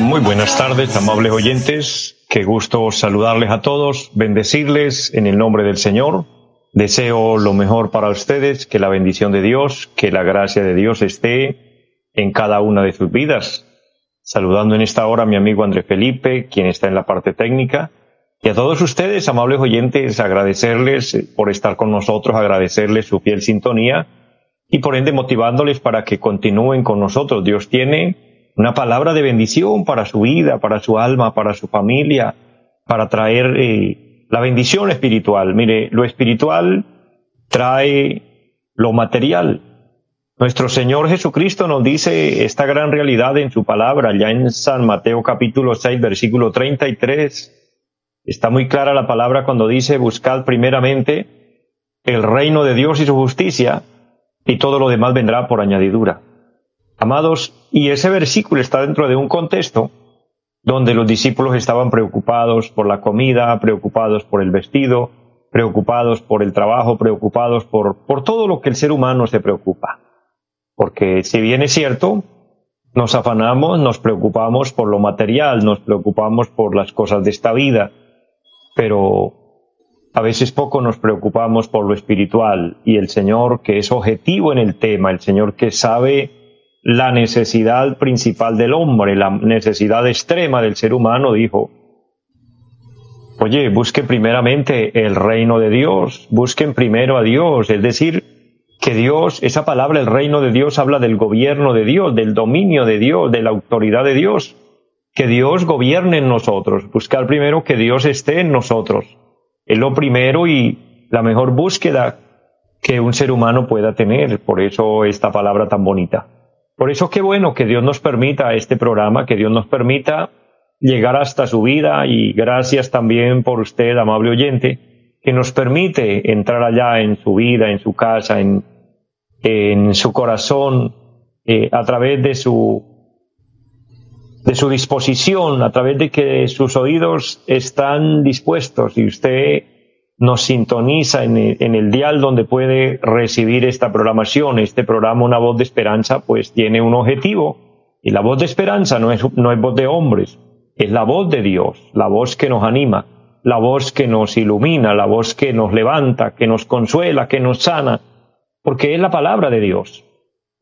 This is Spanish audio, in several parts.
Muy buenas tardes, amables oyentes. Qué gusto saludarles a todos, bendecirles en el nombre del Señor. Deseo lo mejor para ustedes, que la bendición de Dios, que la gracia de Dios esté en cada una de sus vidas. Saludando en esta hora a mi amigo André Felipe, quien está en la parte técnica. Y a todos ustedes, amables oyentes, agradecerles por estar con nosotros, agradecerles su fiel sintonía y por ende motivándoles para que continúen con nosotros. Dios tiene una palabra de bendición para su vida, para su alma, para su familia, para traer eh, la bendición espiritual. Mire, lo espiritual trae lo material. Nuestro Señor Jesucristo nos dice esta gran realidad en su palabra, ya en San Mateo capítulo 6, versículo 33. Está muy clara la palabra cuando dice, buscad primeramente el reino de Dios y su justicia, y todo lo demás vendrá por añadidura. Amados, y ese versículo está dentro de un contexto donde los discípulos estaban preocupados por la comida, preocupados por el vestido, preocupados por el trabajo, preocupados por, por todo lo que el ser humano se preocupa. Porque si bien es cierto, nos afanamos, nos preocupamos por lo material, nos preocupamos por las cosas de esta vida, pero a veces poco nos preocupamos por lo espiritual y el Señor que es objetivo en el tema, el Señor que sabe la necesidad principal del hombre, la necesidad extrema del ser humano, dijo, oye, busquen primeramente el reino de Dios, busquen primero a Dios, es decir, que Dios, esa palabra, el reino de Dios, habla del gobierno de Dios, del dominio de Dios, de la autoridad de Dios, que Dios gobierne en nosotros, buscar primero que Dios esté en nosotros. Es lo primero y la mejor búsqueda que un ser humano pueda tener, por eso esta palabra tan bonita. Por eso qué bueno que Dios nos permita este programa, que Dios nos permita llegar hasta su vida y gracias también por usted, amable oyente, que nos permite entrar allá en su vida, en su casa, en, en su corazón, eh, a través de su, de su disposición, a través de que sus oídos están dispuestos y usted nos sintoniza en el, dial donde puede recibir esta programación. Este programa, Una Voz de Esperanza, pues tiene un objetivo. Y la voz de esperanza no es, no es voz de hombres, es la voz de Dios, la voz que nos anima, la voz que nos ilumina, la voz que nos levanta, que nos consuela, que nos sana, porque es la palabra de Dios.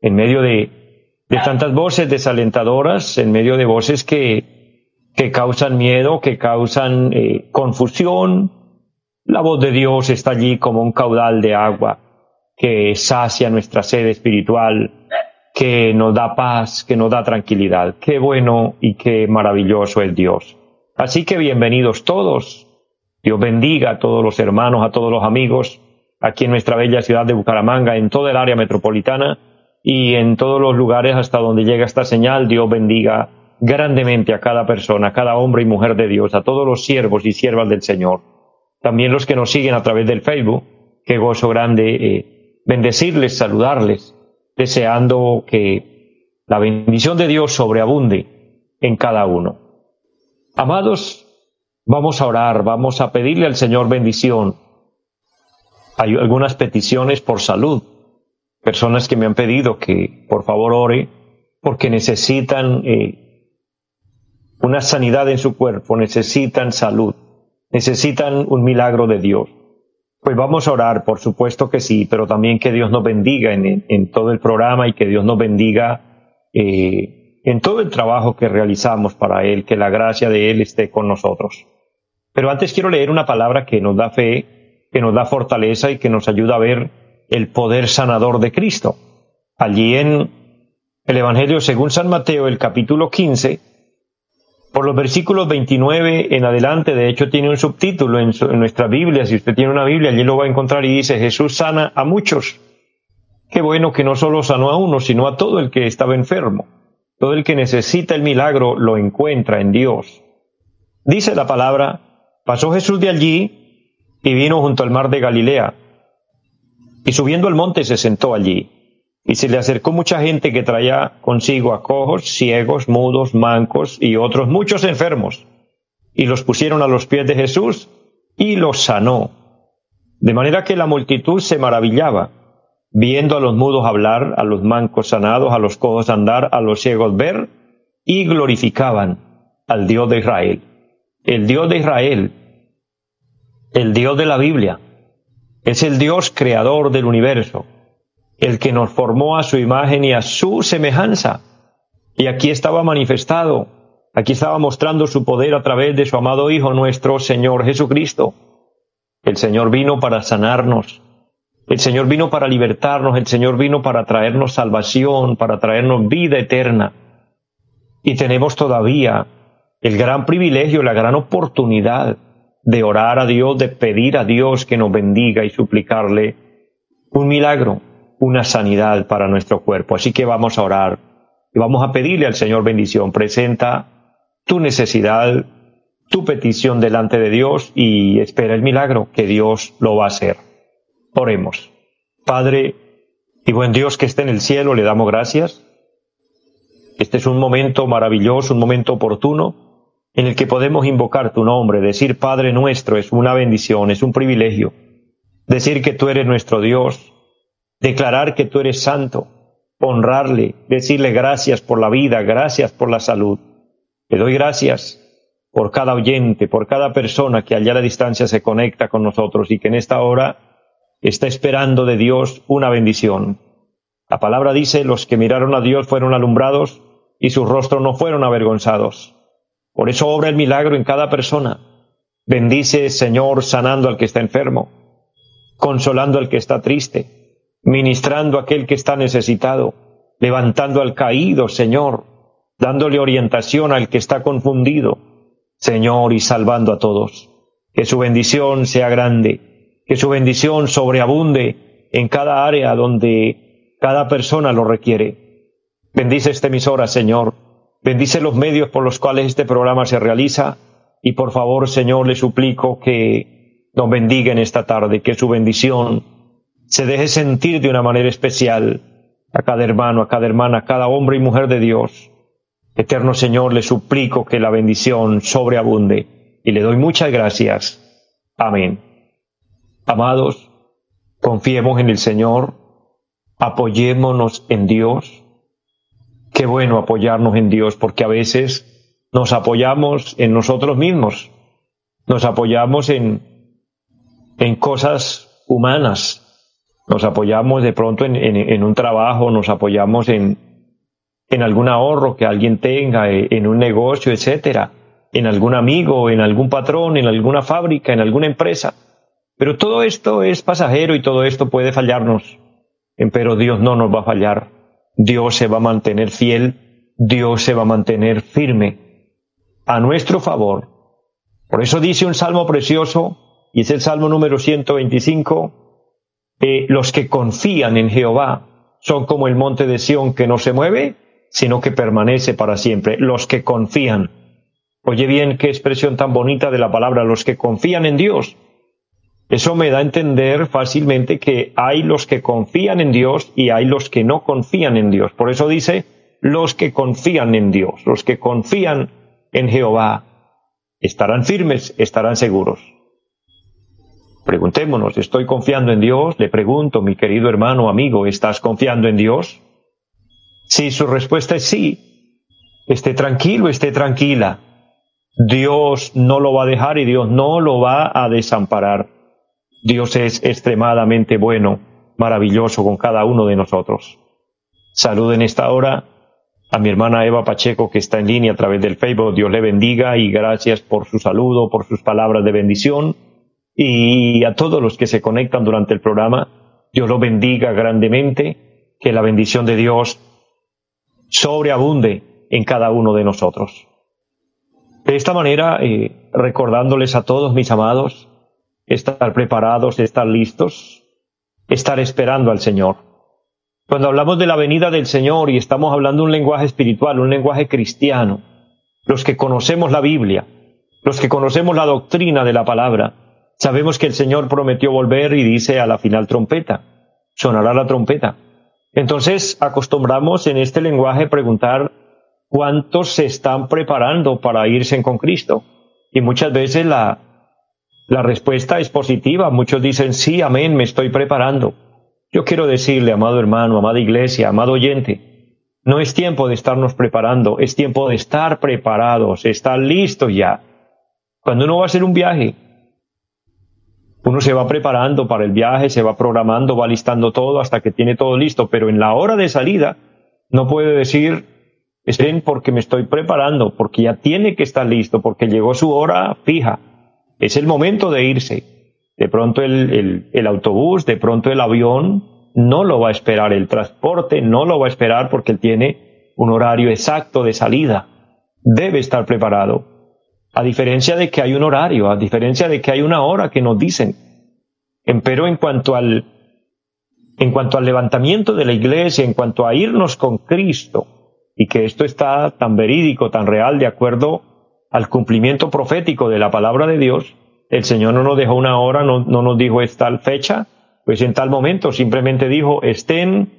En medio de, de tantas voces desalentadoras, en medio de voces que, que causan miedo, que causan eh, confusión, la voz de Dios está allí como un caudal de agua que sacia nuestra sed espiritual, que nos da paz, que nos da tranquilidad. Qué bueno y qué maravilloso es Dios. Así que bienvenidos todos. Dios bendiga a todos los hermanos, a todos los amigos aquí en nuestra bella ciudad de Bucaramanga, en toda el área metropolitana y en todos los lugares hasta donde llega esta señal. Dios bendiga grandemente a cada persona, a cada hombre y mujer de Dios, a todos los siervos y siervas del Señor también los que nos siguen a través del Facebook. Qué gozo grande eh, bendecirles, saludarles, deseando que la bendición de Dios sobreabunde en cada uno. Amados, vamos a orar, vamos a pedirle al Señor bendición. Hay algunas peticiones por salud, personas que me han pedido que por favor ore porque necesitan eh, una sanidad en su cuerpo, necesitan salud necesitan un milagro de Dios. Pues vamos a orar, por supuesto que sí, pero también que Dios nos bendiga en, todo el programa y que Dios nos bendiga eh, en todo el trabajo que realizamos para Él, que la gracia de Él esté con nosotros. Pero antes quiero leer una palabra que nos da fe, que nos da fortaleza y que nos ayuda a ver el poder sanador de Cristo. Allí en el Evangelio según San Mateo, el capítulo 15, por los versículos 29 en adelante, de hecho tiene un subtítulo en, nuestra Biblia, si usted tiene una Biblia, allí lo va a encontrar y dice, Jesús sana a muchos. Qué bueno que no solo sanó a uno, sino a todo el que estaba enfermo. Todo el que necesita el milagro lo encuentra en Dios. Dice la palabra, pasó Jesús de allí y vino junto al mar de Galilea. Y subiendo al monte se sentó allí. Y se le acercó mucha gente que traía consigo a cojos, ciegos, mudos, mancos y otros muchos enfermos. Y los pusieron a los pies de Jesús y los sanó. De manera que la multitud se maravillaba, viendo a los mudos hablar, a los mancos sanados, a los cojos andar, a los ciegos ver, y glorificaban al Dios de Israel. El Dios de Israel, el Dios de la Biblia, es el Dios creador del universo, el que nos formó a su imagen y a su semejanza. Y aquí estaba manifestado, aquí estaba mostrando su poder a través de su amado Hijo nuestro Señor Jesucristo. El Señor vino para sanarnos, el Señor vino para libertarnos, el Señor vino para traernos salvación, para traernos vida eterna. Y tenemos todavía el gran privilegio, la gran oportunidad de orar a Dios, de pedir a Dios que nos bendiga y suplicarle un milagro, una sanidad para nuestro cuerpo. Así que vamos a orar y vamos a pedirle al Señor bendición. Presenta tu necesidad, tu petición delante de Dios y espera el milagro que Dios lo va a hacer. Oremos. Padre y buen Dios que esté en el cielo, le damos gracias. Este es un momento maravilloso, un momento oportuno en el que podemos invocar tu nombre, decir Padre nuestro es una bendición, es un privilegio. Decir que tú eres nuestro Dios, declarar que tú eres santo, honrarle, decirle gracias por la vida, gracias por la salud. Le doy gracias por cada oyente, por cada persona que allá a la distancia se conecta con nosotros y que en esta hora está esperando de Dios una bendición. La palabra dice, los que miraron a Dios fueron alumbrados y sus rostros no fueron avergonzados. Por eso obra el milagro en cada persona. Bendice, Señor, sanando al que está enfermo, consolando al que está triste, ministrando a aquel que está necesitado, levantando al caído, Señor, dándole orientación al que está confundido, Señor, y salvando a todos. Que su bendición sea grande, que su bendición sobreabunde en cada área donde cada persona lo requiere. Bendice esta emisora, Señor. Bendice los medios por los cuales este programa se realiza. Y por favor, Señor, le suplico que nos bendiga en esta tarde, que su bendición se deje sentir de una manera especial a cada hermano, a cada hermana, a cada hombre y mujer de Dios. Eterno Señor, le suplico que la bendición sobreabunde y le doy muchas gracias. Amén. Amados, confiemos en el Señor, apoyémonos en Dios. Qué bueno apoyarnos en Dios porque a veces nos apoyamos en nosotros mismos, nos apoyamos en, en cosas humanas, nos apoyamos de pronto en, un trabajo, nos apoyamos en, en algún ahorro que alguien tenga, eh, en un negocio, etcétera, en algún amigo, en algún patrón, en alguna fábrica, en alguna empresa. Pero todo esto es pasajero y todo esto puede fallarnos. Pero Dios no nos va a fallar. Dios se va a mantener fiel, Dios se va a mantener firme a nuestro favor. Por eso dice un salmo precioso, y es el salmo número 125, eh, los que confían en Jehová son como el monte de Sión que no se mueve, sino que permanece para siempre. Los que confían. Oye bien qué expresión tan bonita de la palabra, los que confían en Dios. Eso me da a entender fácilmente que hay los que confían en Dios y hay los que no confían en Dios. Por eso dice, los que confían en Dios, los que confían en Jehová, estarán firmes, estarán seguros. Preguntémonos, ¿estoy confiando en Dios? Le pregunto, mi querido hermano, amigo, ¿estás confiando en Dios? Si su respuesta es sí, esté tranquilo, esté tranquila. Dios no lo va a dejar y Dios no lo va a desamparar. Dios es extremadamente bueno, maravilloso con cada uno de nosotros. Saludo en esta hora a mi hermana Eva Pacheco que está en línea a través del Facebook. Dios le bendiga y gracias por su saludo, por sus palabras de bendición y a todos los que se conectan durante el programa. Dios lo bendiga grandemente, que la bendición de Dios sobreabunde en cada uno de nosotros. De esta manera, eh, recordándoles a todos mis amados, estar preparados, estar listos, estar esperando al Señor. Cuando hablamos de la venida del Señor y estamos hablando un lenguaje espiritual, un lenguaje cristiano, los que conocemos la Biblia, los que conocemos la doctrina de la palabra, sabemos que el Señor prometió volver y dice a la final trompeta, sonará la trompeta. Entonces acostumbramos en este lenguaje preguntar cuántos se están preparando para irse con Cristo. Y muchas veces la, la respuesta es positiva. Muchos dicen, sí, amén, me estoy preparando. Yo quiero decirle, amado hermano, amada iglesia, amado oyente, no es tiempo de estarnos preparando, es tiempo de estar preparados, estar listos ya. Cuando uno va a hacer un viaje, uno se va preparando para el viaje, se va programando, va listando todo hasta que tiene todo listo, pero en la hora de salida no puede decir, estén porque me estoy preparando, porque ya tiene que estar listo, porque llegó su hora fija. Es el momento de irse. De pronto el, el, autobús, de pronto el avión no lo va a esperar, el transporte no lo va a esperar porque él tiene un horario exacto de salida. Debe estar preparado. A diferencia de que hay un horario, a diferencia de que hay una hora que nos dicen. Pero en cuanto al, en cuanto al levantamiento de la iglesia, en cuanto a irnos con Cristo, y que esto está tan verídico, tan real, de acuerdo al cumplimiento profético de la palabra de Dios, el Señor no nos dejó una hora, no, no nos dijo es tal fecha, pues en tal momento simplemente dijo estén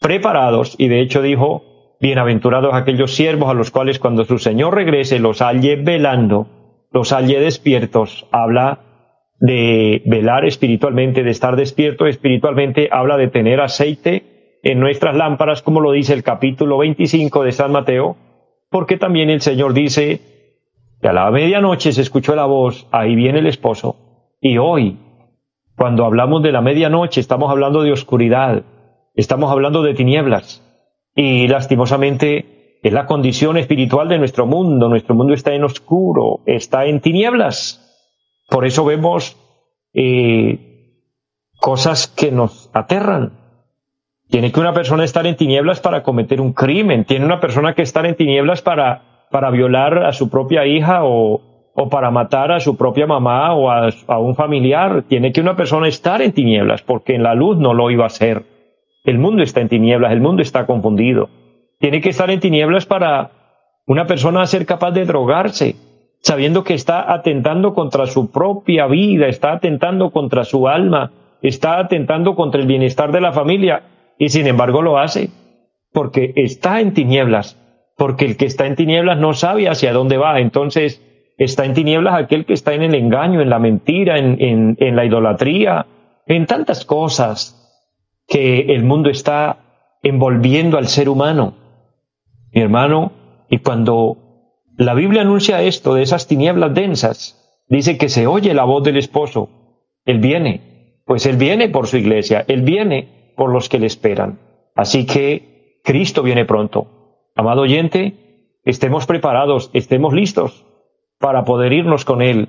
preparados y de hecho dijo bienaventurados aquellos siervos a los cuales cuando su Señor regrese los halle velando, los halle despiertos, habla de velar espiritualmente, de estar despierto espiritualmente, habla de tener aceite en nuestras lámparas, como lo dice el capítulo 25 de San Mateo, porque también el Señor dice que a la medianoche se escuchó la voz, ahí viene el esposo, y hoy, cuando hablamos de la medianoche, estamos hablando de oscuridad, estamos hablando de tinieblas, y lastimosamente es la condición espiritual de nuestro mundo, nuestro mundo está en oscuro, está en tinieblas. Por eso vemos eh, cosas que nos aterran, tiene que una persona estar en tinieblas para cometer un crimen. Tiene una persona que estar en tinieblas para, para violar a su propia hija o, o para matar a su propia mamá o a, a, un familiar. Tiene que una persona estar en tinieblas porque en la luz no lo iba a hacer. El mundo está en tinieblas, el mundo está confundido. Tiene que estar en tinieblas para una persona ser capaz de drogarse, sabiendo que está atentando contra su propia vida, está atentando contra su alma, está atentando contra el bienestar de la familia y sin embargo lo hace porque está en tinieblas, porque el que está en tinieblas no sabe hacia dónde va, entonces está en tinieblas aquel que está en el engaño, en la mentira, en, en, la idolatría, en tantas cosas que el mundo está envolviendo al ser humano. Mi hermano, y cuando la Biblia anuncia esto de esas tinieblas densas, dice que se oye la voz del esposo, Él viene, pues Él viene por su iglesia, Él viene por los que le esperan. Así que Cristo viene pronto. Amado oyente, estemos preparados, estemos listos para poder irnos con Él.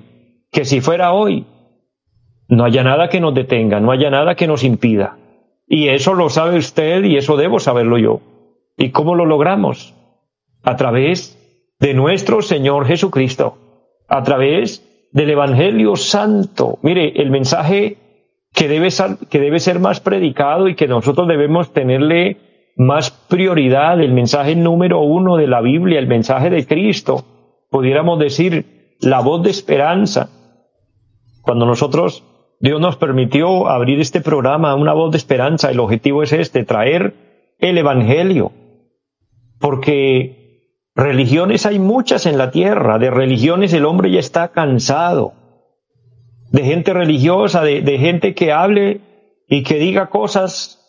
Que si fuera hoy, no haya nada que nos detenga, no haya nada que nos impida. Y eso lo sabe usted y eso debo saberlo yo. ¿Y cómo lo logramos? A través de nuestro Señor Jesucristo, a través del Evangelio Santo. Mire, el mensaje que debe, ser, que debe ser más predicado y que nosotros debemos tenerle más prioridad, el mensaje número uno de la Biblia, el mensaje de Cristo, pudiéramos decir la voz de esperanza. Cuando nosotros, Dios nos permitió abrir este programa, una voz de esperanza, el objetivo es este, traer el Evangelio, porque religiones hay muchas en la tierra, de religiones el hombre ya está cansado. De gente religiosa, de, de gente que hable y que diga cosas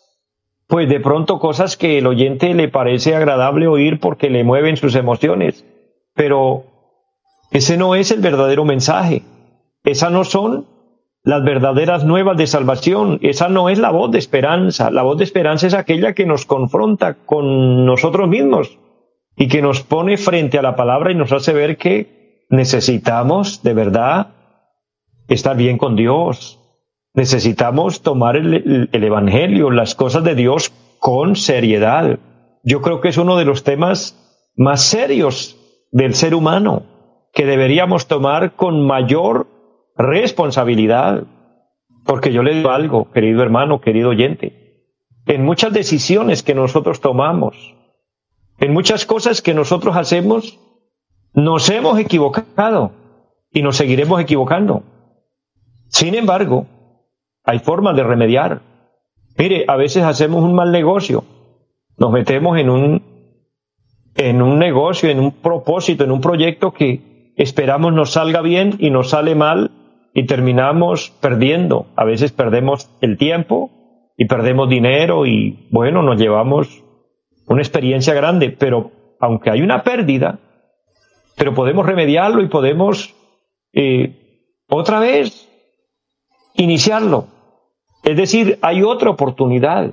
pues de pronto cosas que el oyente le parece agradable oír porque le mueven sus emociones. Pero ese no es el verdadero mensaje. Esas no son las verdaderas nuevas de salvación. Esa no es la voz de esperanza. La voz de esperanza es aquella que nos confronta con nosotros mismos y que nos pone frente a la palabra y nos hace ver que necesitamos de verdad estar bien con Dios. Necesitamos tomar el, Evangelio, las cosas de Dios con seriedad. Yo creo que es uno de los temas más serios del ser humano que deberíamos tomar con mayor responsabilidad. Porque yo le digo algo, querido hermano, querido oyente. en muchas decisiones que nosotros tomamos, en muchas cosas que nosotros hacemos, nos hemos equivocado y nos seguiremos equivocando. Sin embargo, hay formas de remediar. Mire, a veces hacemos un mal negocio, nos metemos en un, en un negocio, en un propósito, en un proyecto que esperamos nos salga bien y nos sale mal y terminamos perdiendo. A veces perdemos el tiempo y perdemos dinero y bueno, nos llevamos una experiencia grande, pero aunque hay una pérdida, pero podemos remediarlo y podemos eh, otra vez iniciarlo. Es decir, hay otra oportunidad.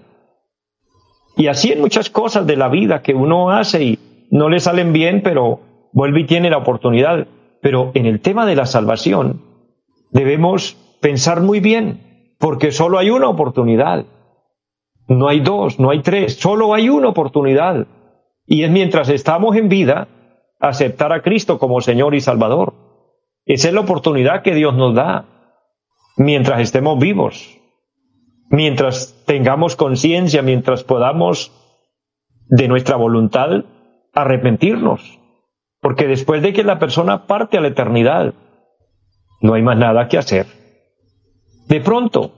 Y así en muchas cosas de la vida que uno hace y no le salen bien, pero vuelve y tiene la oportunidad. Pero en el tema de la salvación, debemos pensar muy bien, porque solo hay una oportunidad. No hay dos, no hay tres, solo hay una oportunidad. Y es mientras estamos en vida, aceptar a Cristo como Señor y Salvador. Esa es la oportunidad que Dios nos da mientras estemos vivos, mientras tengamos conciencia, mientras podamos de nuestra voluntad arrepentirnos. Porque después de que la persona parte a la eternidad, no hay más nada que hacer. De pronto,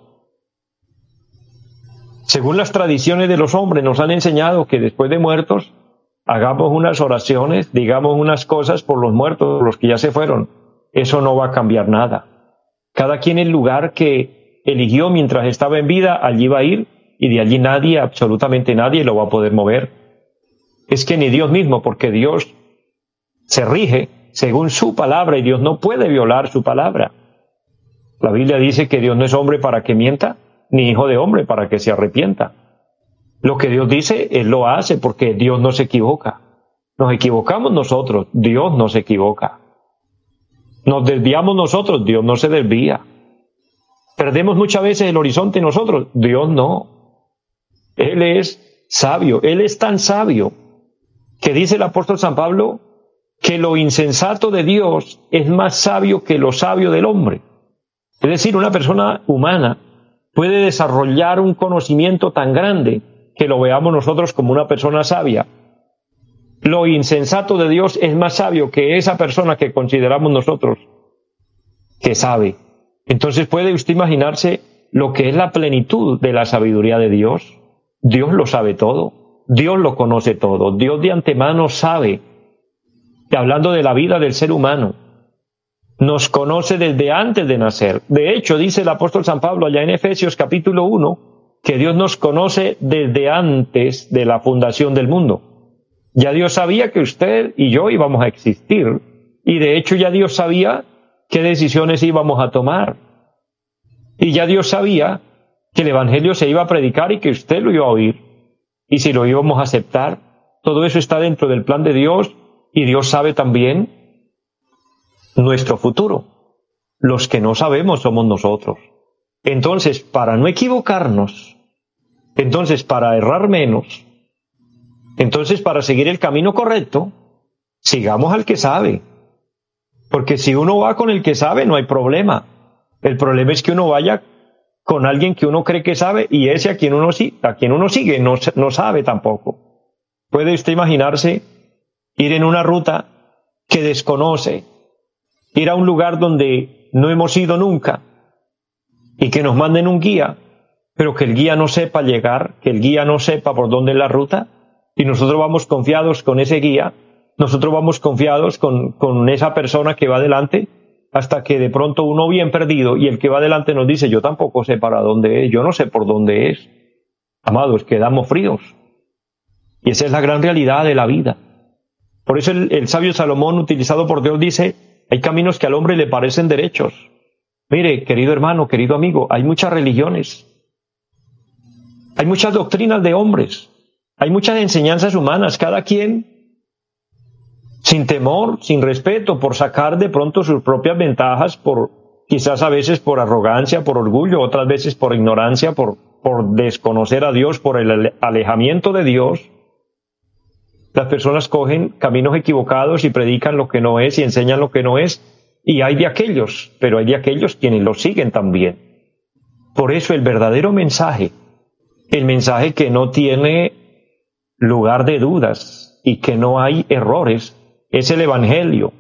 según las tradiciones de los hombres, nos han enseñado que después de muertos, hagamos unas oraciones, digamos unas cosas por los muertos, los que ya se fueron. Eso no va a cambiar nada. Cada quien el lugar que eligió mientras estaba en vida, allí va a ir y de allí nadie, absolutamente nadie, lo va a poder mover. Es que ni Dios mismo, porque Dios se rige según su palabra y Dios no puede violar su palabra. La Biblia dice que Dios no es hombre para que mienta, ni hijo de hombre para que se arrepienta. Lo que Dios dice, Él lo hace porque Dios no se equivoca. Nos equivocamos nosotros, Dios no se equivoca. Nos desviamos nosotros, Dios no se desvía. Perdemos muchas veces el horizonte nosotros, Dios no. Él es sabio, Él es tan sabio que dice el apóstol San Pablo que lo insensato de Dios es más sabio que lo sabio del hombre. Es decir, una persona humana puede desarrollar un conocimiento tan grande que lo veamos nosotros como una persona sabia. Lo insensato de Dios es más sabio que esa persona que consideramos nosotros que sabe. Entonces puede usted imaginarse lo que es la plenitud de la sabiduría de Dios. Dios lo sabe todo. Dios lo conoce todo. Dios de antemano sabe hablando de la vida del ser humano, nos conoce desde antes de nacer. De hecho, dice el apóstol San Pablo allá en Efesios capítulo 1, que Dios nos conoce desde antes de la fundación del mundo. Ya Dios sabía que usted y yo íbamos a existir y de hecho ya Dios sabía qué decisiones íbamos a tomar. Y ya Dios sabía que el Evangelio se iba a predicar y que usted lo iba a oír y si lo íbamos a aceptar. Todo eso está dentro del plan de Dios y Dios sabe también nuestro futuro. Los que no sabemos somos nosotros. Entonces, para no equivocarnos, entonces para errar menos, entonces para seguir el camino correcto, sigamos al que sabe. Porque si uno va con el que sabe, no hay problema. El problema es que uno vaya con alguien que uno cree que sabe y ese a quien uno, sigue no, no sabe tampoco. ¿Puede usted imaginarse ir en una ruta que desconoce, ir a un lugar donde no hemos ido nunca y que nos manden un guía, pero que el guía no sepa llegar, que el guía no sepa por dónde es la ruta, y nosotros vamos confiados con ese guía, nosotros vamos confiados con, con esa persona que va adelante, hasta que de pronto uno bien perdido y el que va adelante nos dice, yo tampoco sé para dónde es, yo no sé por dónde es. Amados, quedamos fríos. Y esa es la gran realidad de la vida. Por eso el, sabio Salomón, utilizado por Dios, dice, hay caminos que al hombre le parecen derechos. Mire, querido hermano, querido amigo, hay muchas religiones, hay muchas doctrinas de hombres, hay muchas enseñanzas humanas, cada quien sin temor, sin respeto, por sacar de pronto sus propias ventajas, por quizás a veces por arrogancia, por orgullo, otras veces por ignorancia, por, por desconocer a Dios, por el alejamiento de Dios, las personas cogen caminos equivocados y predican lo que no es y enseñan lo que no es. Y hay de aquellos, pero hay de aquellos quienes lo siguen también. Por eso el verdadero mensaje el mensaje que no tiene lugar de dudas y que no hay errores, es el Evangelio.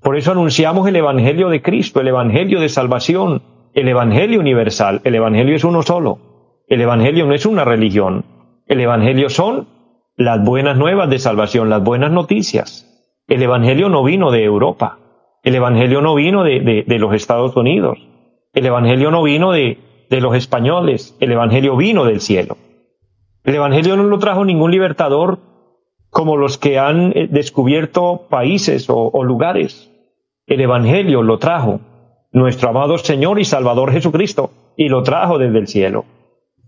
Por eso anunciamos el Evangelio de Cristo, el Evangelio de salvación, el Evangelio universal. El Evangelio es uno solo. El Evangelio no es una religión. El Evangelio son las buenas nuevas de salvación, las buenas noticias. El Evangelio no vino de Europa. El Evangelio no vino de, los Estados Unidos. El Evangelio no vino de, los españoles. El Evangelio vino del cielo. El Evangelio no lo trajo ningún libertador como los que han eh, descubierto países o, lugares. El Evangelio lo trajo nuestro amado Señor y Salvador Jesucristo y lo trajo desde el cielo.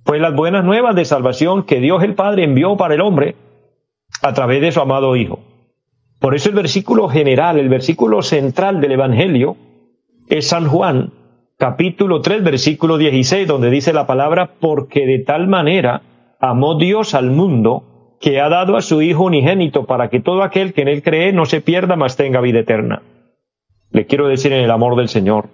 Fue las buenas nuevas de salvación que Dios el Padre envió para el hombre a través de su amado Hijo. Por eso el versículo general, el versículo central del Evangelio es San Juan, capítulo 3, versículo 16, donde dice la palabra, porque de tal manera amó Dios al mundo que ha dado a su Hijo unigénito para que todo aquel que en él cree no se pierda, mas tenga vida eterna. Le quiero decir en el amor del Señor,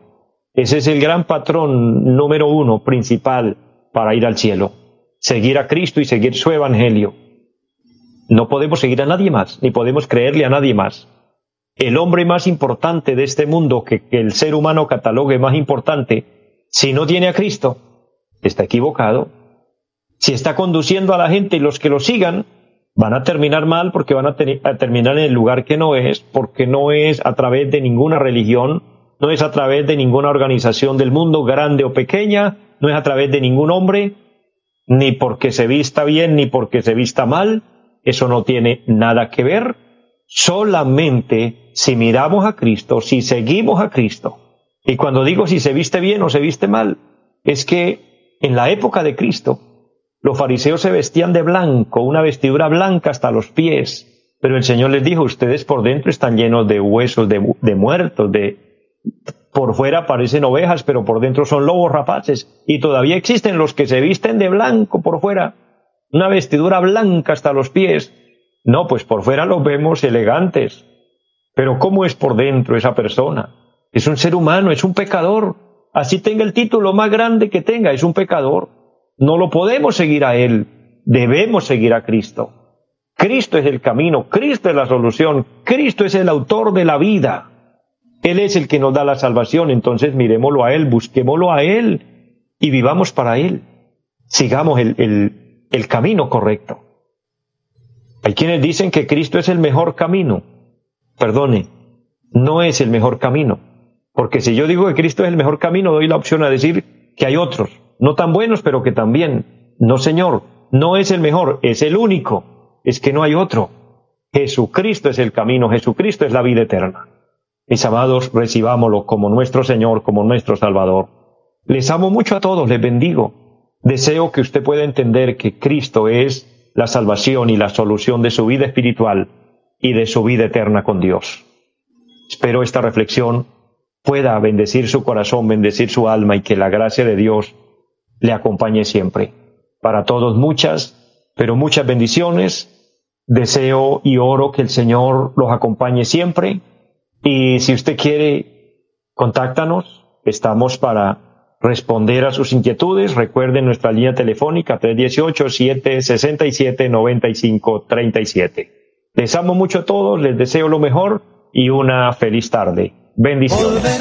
ese es el gran patrón número uno, principal, para ir al cielo. Seguir a Cristo y seguir su Evangelio. No podemos seguir a nadie más, ni podemos creerle a nadie más. El hombre más importante de este mundo que, el ser humano catalogue más importante, si no tiene a Cristo, está equivocado. Si está conduciendo a la gente y los que lo sigan, van a terminar mal porque van a, terminar en el lugar que no es, porque no es a través de ninguna religión, no es a través de ninguna organización del mundo, grande o pequeña, no es a través de ningún hombre, ni porque se vista bien, ni porque se vista mal, eso no tiene nada que ver, solamente si miramos a Cristo, si seguimos a Cristo. Y cuando digo si se viste bien o se viste mal, es que en la época de Cristo, los fariseos se vestían de blanco, una vestidura blanca hasta los pies, pero el Señor les dijo, ustedes por dentro están llenos de huesos de, muertos, de, por fuera parecen ovejas, pero por dentro son lobos rapaces. Y todavía existen los que se visten de blanco por fuera, una vestidura blanca hasta los pies. No, pues por fuera los vemos elegantes. Pero ¿cómo es por dentro esa persona? Es un ser humano, es un pecador. Así tenga el título más grande que tenga, es un pecador. No lo podemos seguir a Él, debemos seguir a Cristo. Cristo es el camino, Cristo es la solución, Cristo es el autor de la vida. Él es el que nos da la salvación, entonces miremoslo a Él, busquémoslo a Él y vivamos para Él. Sigamos el, el camino correcto. Hay quienes dicen que Cristo es el mejor camino. Perdone, no es el mejor camino. Porque si yo digo que Cristo es el mejor camino, doy la opción a decir que hay otros, no tan buenos, pero que también. No, Señor, no es el mejor, es el único. Es que no hay otro. Jesucristo es el camino, Jesucristo es la vida eterna. Mis amados, recibámoslo como nuestro Señor, como nuestro Salvador. Les amo mucho a todos, les bendigo. Deseo que usted pueda entender que Cristo es la salvación y la solución de su vida espiritual y de su vida eterna con Dios. Espero esta reflexión pueda bendecir su corazón, bendecir su alma y que la gracia de Dios le acompañe siempre. Para todos muchas, pero muchas bendiciones. Deseo y oro que el Señor los acompañe siempre y si usted quiere, contáctanos. Estamos para responder a sus inquietudes. Recuerden nuestra línea telefónica 318-767-9537. Les amo mucho a todos, les deseo lo mejor y una feliz tarde. Bendiciones.